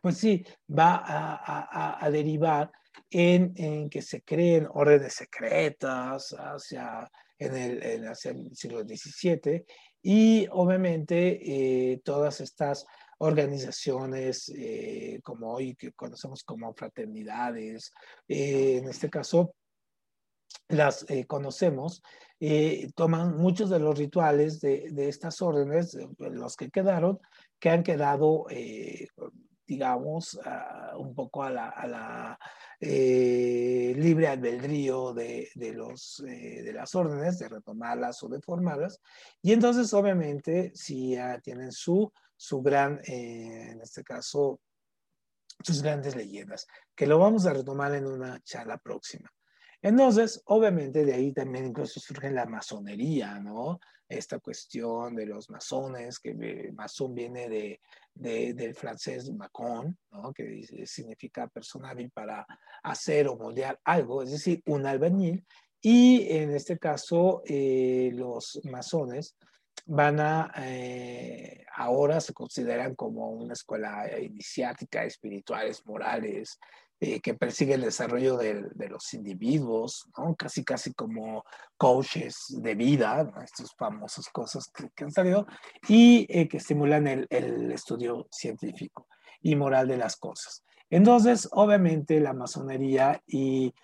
[SPEAKER 1] pues sí, va a, derivar en, que se creen órdenes secretas hacia en el, en siglo XVII y obviamente eh, todas estas organizaciones eh, como hoy que conocemos como fraternidades, en este caso las conocemos, toman muchos de los rituales de, de estas órdenes, los que quedaron, que han quedado digamos, un poco a la, eh, libre albedrío de, los, eh, de las órdenes, de retomarlas o de formarlas. Y entonces, obviamente, si tienen su, su gran, eh, en este caso, sus grandes leyendas, que lo vamos a retomar en una charla próxima. Entonces, obviamente de ahí también incluso surge la masonería, ¿no? Esta cuestión de los masones, que masón viene de, del francés macon, ¿no? Que significa persona hábil para hacer o moldear algo, es decir, un albañil. Y en este caso, eh, los masones van a, eh, ahora se consideran como una escuela iniciática, espirituales, morales, eh, que persigue el desarrollo de, de los individuos, ¿no? casi casi como coaches de vida, estas famosas cosas que, han salido, y eh, que estimulan el, el, estudio científico y moral de las cosas. Entonces, obviamente, la masonería y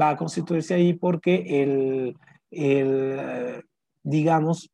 [SPEAKER 1] va a constituirse ahí porque el, el digamos,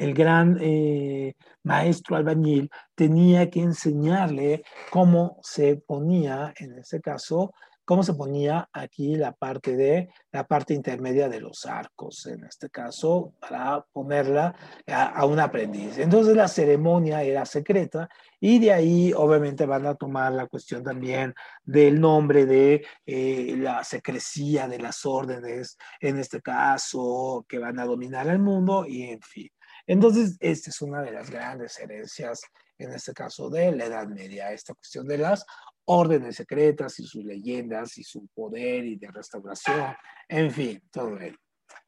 [SPEAKER 1] el gran eh, maestro albañil tenía que enseñarle cómo se ponía, en este caso, cómo se ponía aquí la parte de la parte intermedia de los arcos, en este caso, para ponerla a, un aprendiz. Entonces la ceremonia era secreta y de ahí obviamente van a tomar la cuestión también del nombre de eh, la secrecía de las órdenes, en este caso, que van a dominar el mundo y en fin. Entonces, esta es una de las grandes herencias, en este caso de la Edad Media, esta cuestión de las órdenes secretas y sus leyendas y su poder y de restauración, en fin, todo ello.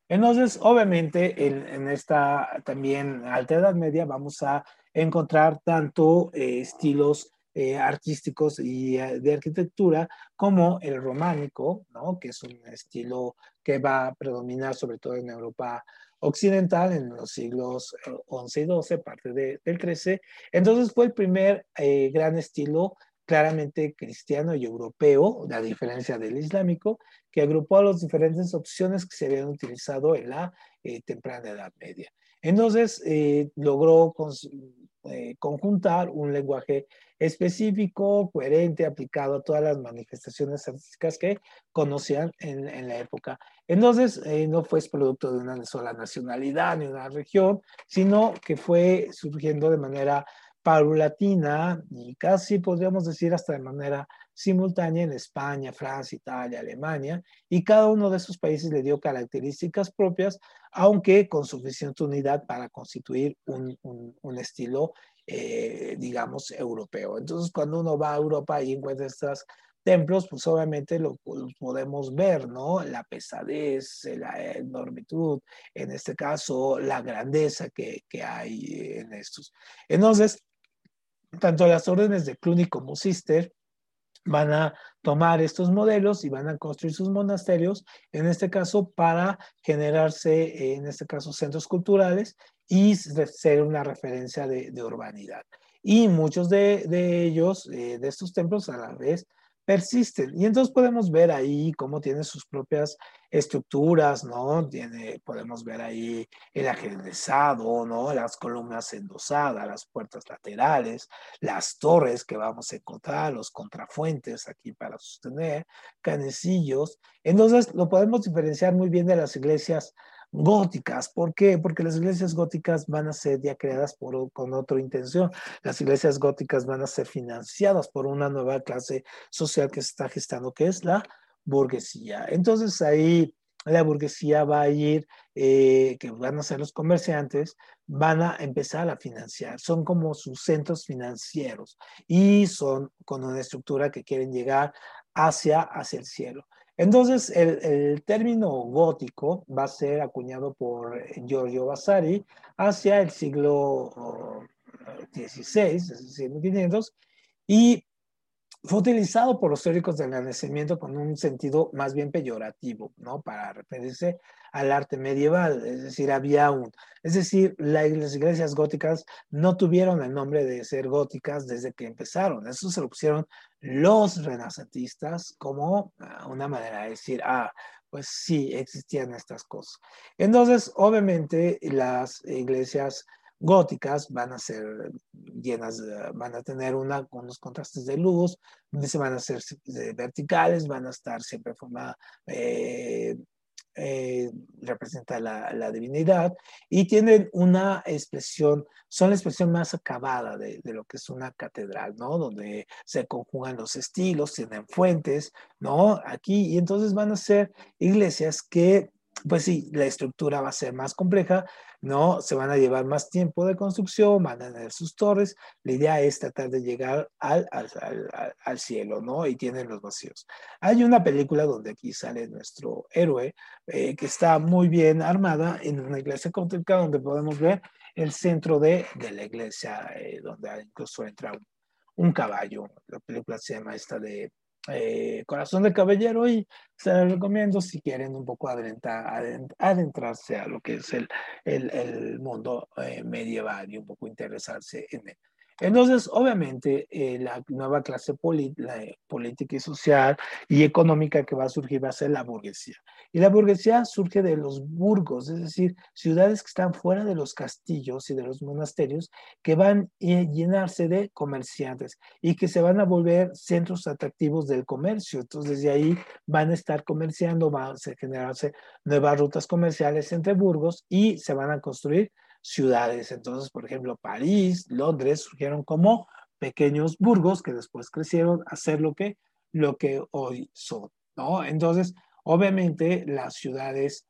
[SPEAKER 1] Entonces, obviamente, en, esta también alta Edad Media vamos a encontrar tanto eh, estilos eh, artísticos y eh, de arquitectura, como el románico, ¿no? que es un estilo que va a predominar sobre todo en Europa occidental en los siglos XI y XII, parte del XIII. Entonces fue el primer gran estilo claramente cristiano y europeo, a diferencia del islámico, que agrupó a las diferentes opciones que se habían utilizado en la temprana Edad Media. Entonces, logró eh, conjuntar un lenguaje específico, coherente, aplicado a todas las manifestaciones artísticas que conocían en, en la época. Entonces, eh, no fue producto de una sola nacionalidad ni una región, sino que fue surgiendo de manera paulatina y casi podríamos decir hasta de manera simultánea en España, Francia, Italia, Alemania, y cada uno de esos países le dio características propias, aunque con suficiente unidad para constituir un, un, estilo, eh, digamos, europeo. Entonces, cuando uno va a Europa y encuentra estos templos, pues obviamente lo, podemos ver, ¿no? La pesadez, la enormitud, en este caso, la grandeza que, que hay en estos. Entonces, tanto las órdenes de Cluny como Sister van a tomar estos modelos y van a construir sus monasterios, en este caso para generarse, en este caso, centros culturales y ser una referencia de, urbanidad. Y muchos de, ellos, eh, de estos templos, a la vez, persisten. Y entonces podemos ver ahí cómo tiene sus propias estructuras, ¿no? Tiene, podemos ver ahí el ajedrezado, ¿no? Las columnas endosadas, las puertas laterales, las torres que vamos a encontrar, los contrafuentes aquí para sostener, canecillos. Entonces lo podemos diferenciar muy bien de las iglesias góticas. ¿Por qué? Porque las iglesias góticas van a ser ya creadas por, con otra intención. Las iglesias góticas van a ser financiadas por una nueva clase social que se está gestando, que es la burguesía. Entonces ahí la burguesía va a ir, eh, que van a ser los comerciantes, van a empezar a financiar. Son como sus centros financieros y son con una estructura que quieren llegar hacia, hacia el cielo. Entonces, el, término gótico va a ser acuñado por Giorgio Vasari hacia el siglo XVI, es decir, 1500, y fue utilizado por los teóricos del Renacimiento con un sentido más bien peyorativo, ¿no? Para referirse al arte medieval, es decir, había un, es decir, las iglesias góticas no tuvieron el nombre de ser góticas desde que empezaron, eso se lo pusieron los renacentistas como ah, una manera de decir, ah, pues sí, existían estas cosas. Entonces, obviamente, las iglesias góticas van a ser llenas, van a tener una, unos contrastes de luz, se van a ser verticales, van a estar siempre formadas, eh, eh, representa la, divinidad y tienen una expresión, son la expresión más acabada de, de, lo que es una catedral, ¿no? Donde se conjugan los estilos, tienen fuentes, ¿no? Aquí, y entonces van a ser iglesias que pues sí, la estructura va a ser más compleja, ¿no? Se van a llevar más tiempo de construcción, van a tener sus torres. La idea es tratar de llegar al, al, cielo, ¿no? Y tienen los vacíos. Hay una película donde aquí sale nuestro héroe, eh, que está muy bien armada en una iglesia católica, donde podemos ver el centro de, de la iglesia, eh, donde incluso entra un, un caballo. La película se llama esta de eh, Corazón de Caballero y se les recomiendo si quieren un poco adentrarse a lo que es el, el, el mundo eh, medieval y un poco interesarse en él. Entonces, obviamente, eh, la nueva clase política y social y económica que va a surgir va a ser la burguesía. Y la burguesía surge de los burgos, es decir, ciudades que están fuera de los castillos y de los monasterios, que van a llenarse de comerciantes y que se van a volver centros atractivos del comercio. Entonces, desde ahí van a estar comerciando, van a generarse nuevas rutas comerciales entre burgos y se van a construir ciudades. Entonces, por ejemplo, París, Londres surgieron como pequeños burgos que después crecieron a ser lo que, lo que hoy son, ¿no? Entonces, obviamente las ciudades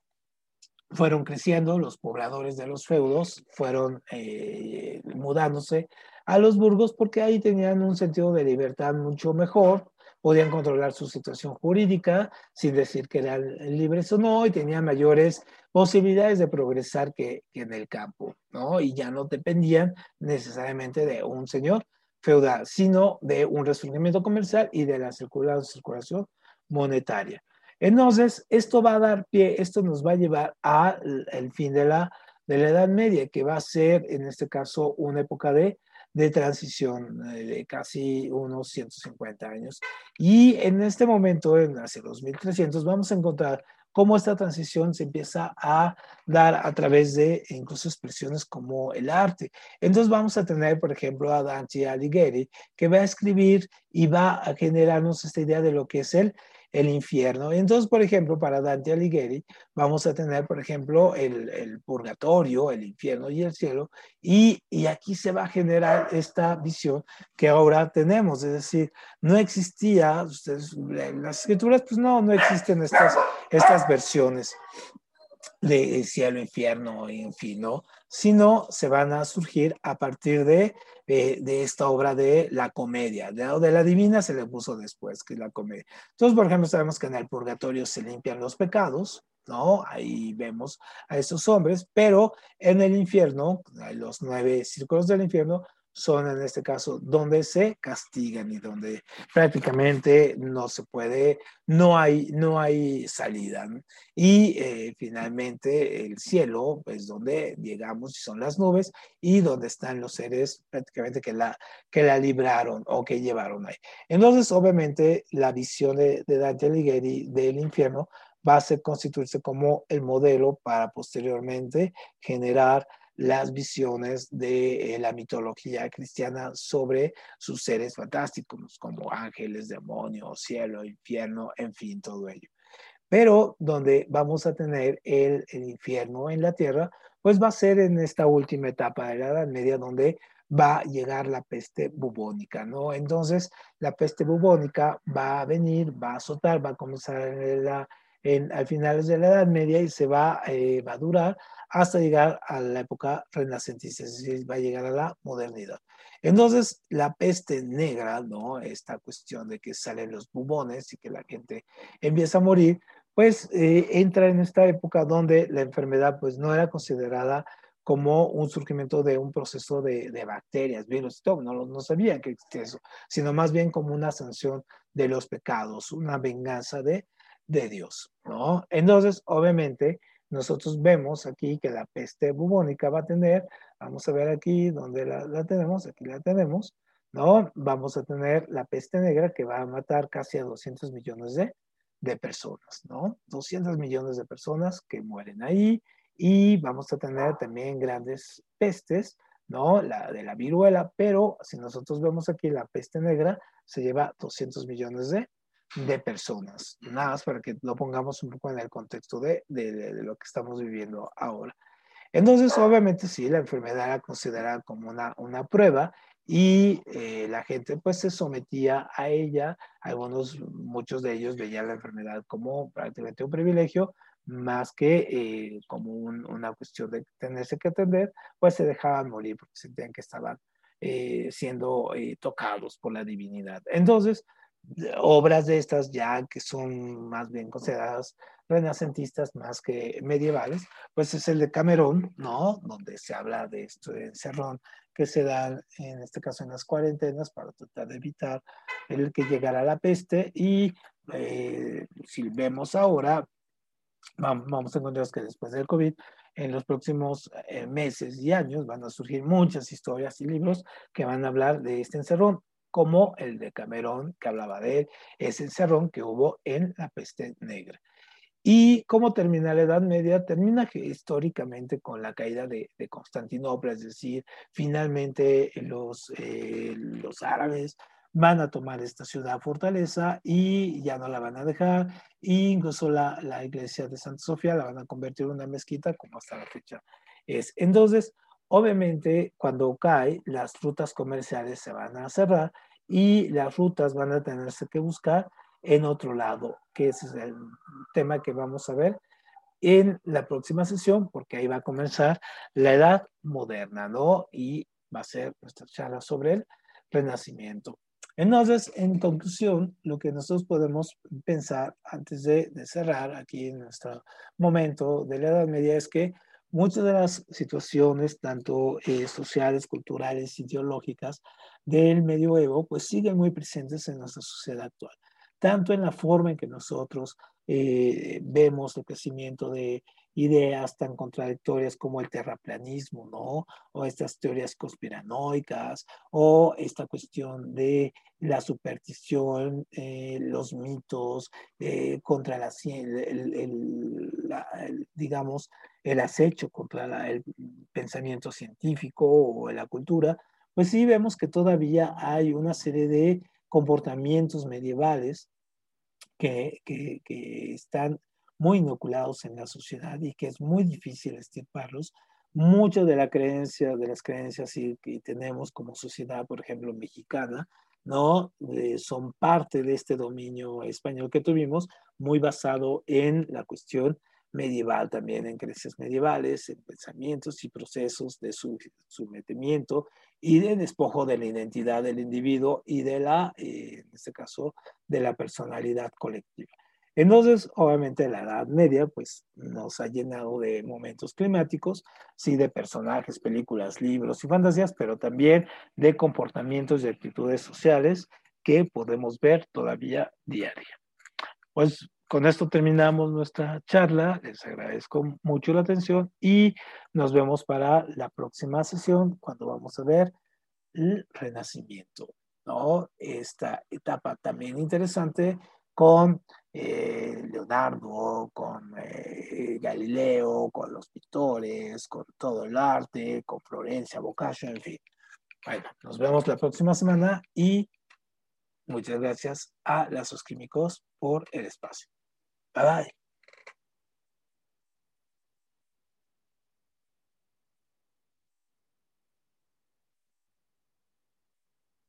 [SPEAKER 1] fueron creciendo, los pobladores de los feudos fueron eh, mudándose a los burgos porque ahí tenían un sentido de libertad mucho mejor, podían controlar su situación jurídica sin decir que eran libres o no y tenían mayores posibilidades de progresar que, en el campo, ¿no? Y ya no dependían necesariamente de un señor feudal, sino de un resurgimiento comercial y de la circulación monetaria. Entonces, esto va a dar pie, esto nos va a llevar al fin de la, de la Edad Media, que va a ser, en este caso, una época de, de transición eh, de casi unos 150 años. Y en este momento, en hacia 2300, vamos a encontrar cómo esta transición se empieza a dar a través de incluso expresiones como el arte. Entonces vamos a tener, por ejemplo, a Dante Alighieri, que va a escribir y va a generarnos esta idea de lo que es el el infierno. Entonces, por ejemplo, para Dante Alighieri, vamos a tener, por ejemplo, el, purgatorio, el infierno y el cielo, y, aquí se va a generar esta visión que ahora tenemos, es decir, no existía, ustedes, las escrituras, pues no, no existen estas, estas versiones de cielo, infierno, en fin, ¿no? Sino se van a surgir a partir de de, esta obra de la comedia, de, de, la divina se le puso después, que es la comedia. Entonces, por ejemplo, sabemos que en el purgatorio se limpian los pecados, ¿no? Ahí vemos a esos hombres, pero en el infierno, los nueve círculos del infierno, son en este caso donde se castigan y donde prácticamente no se puede, no hay, no hay salida. Y eh, finalmente el cielo, pues donde llegamos y son las nubes y donde están los seres prácticamente que la, que la libraron o que llevaron ahí. Entonces, obviamente, la visión de, de Dante Alighieri del infierno va a ser constituirse como el modelo para posteriormente generar las visiones de eh, la mitología cristiana sobre sus seres fantásticos, como ángeles, demonios, cielo, infierno, en fin, todo ello. Pero donde vamos a tener el, infierno en la tierra, pues va a ser en esta última etapa de la Edad Media, donde va a llegar la peste bubónica, ¿no? Entonces, la peste bubónica va a venir, va a azotar, va a comenzar en la, en, al finales de la Edad Media y se va, eh, a durar hasta llegar a la época renacentista, es decir, va a llegar a la modernidad. Entonces, la peste negra, ¿no? Esta cuestión de que salen los bubones y que la gente empieza a morir, pues eh, entra en esta época donde la enfermedad pues no era considerada como un surgimiento de un proceso de, bacterias, virus no, no sabía que existía eso, sino más bien como una sanción de los pecados, una venganza de, de Dios, ¿no? Entonces, obviamente, nosotros vemos aquí que la peste bubónica va a tener, vamos a ver aquí donde la, tenemos, aquí la tenemos, ¿no? Vamos a tener la peste negra que va a matar casi a 200 millones de, de personas, ¿no? 200 millones de personas que mueren ahí y vamos a tener también grandes pestes, ¿no? La de la viruela, pero si nosotros vemos aquí la peste negra, se lleva 200 millones de de personas, nada más para que lo pongamos un poco en el contexto de, lo que estamos viviendo ahora. Entonces, obviamente sí, la enfermedad era considerada como una, una prueba y eh, la gente pues se sometía a ella, algunos, muchos de ellos veían la enfermedad como prácticamente un privilegio, más que eh, como una cuestión de tenerse que atender, pues se dejaban morir porque sentían que estaban eh, siendo tocados por la divinidad. Entonces, obras de estas ya que son más bien consideradas renacentistas más que medievales, pues es el de Camerón, ¿no? Donde se habla de esto de encerrón que se dan en este caso en las cuarentenas para tratar de evitar el que llegara la peste y eh, si vemos ahora, vamos a encontrar que después del COVID, en los próximos eh, meses y años van a surgir muchas historias y libros que van a hablar de este encerrón como el de Camerón, que hablaba de ese encerrón que hubo en la peste negra. ¿Y cómo termina la Edad Media? Termina históricamente con la caída de, Constantinopla, es decir, finalmente los, eh, los árabes van a tomar esta ciudad fortaleza y ya no la van a dejar, e incluso la, la iglesia de Santa Sofía la van a convertir en una mezquita, como hasta la fecha es. Entonces, Obviamente, cuando cae, las rutas comerciales se van a cerrar y las rutas van a tenerse que buscar en otro lado, que ese es el tema que vamos a ver en la próxima sesión, porque ahí va a comenzar la edad moderna, ¿no? Y va a ser nuestra charla sobre el renacimiento. Entonces, en conclusión, lo que nosotros podemos pensar antes de, de cerrar aquí en nuestro momento de la Edad Media es que muchas de las situaciones, tanto eh, sociales, culturales, ideológicas del medioevo, pues siguen muy presentes en nuestra sociedad actual, tanto en la forma en que nosotros eh, vemos el crecimiento de ideas tan contradictorias como el terraplanismo, ¿no? O estas teorías conspiranoicas, o esta cuestión de la superstición, eh, los mitos eh, contra la, el, digamos, el acecho contra el pensamiento científico o la cultura, pues sí vemos que todavía hay una serie de comportamientos medievales que, que, están muy inoculados en la sociedad y que es muy difícil estirparlos. Muchas de la creencia, de las creencias que tenemos como sociedad, por ejemplo, mexicana, ¿no? Eh, son parte de este dominio español que tuvimos, muy basado en la cuestión medieval también, en creencias medievales, en pensamientos y procesos de su sometimiento y de despojo de la identidad del individuo y de la, eh, en este caso, de la personalidad colectiva. Entonces, obviamente la Edad Media pues nos ha llenado de momentos climáticos, sí de personajes, películas, libros y fantasías, pero también de comportamientos y actitudes sociales que podemos ver todavía diaria. Pues con esto terminamos nuestra charla. Les agradezco mucho la atención y nos vemos para la próxima sesión cuando vamos a ver el renacimiento, ¿no? Esta etapa también interesante con eh, Leonardo, con eh, Galileo, con los pintores, con todo el arte, con Florencia, Boccaccio, en fin. Bueno, nos vemos la próxima semana y muchas gracias a Lazos Químicos por el espacio. 拜拜。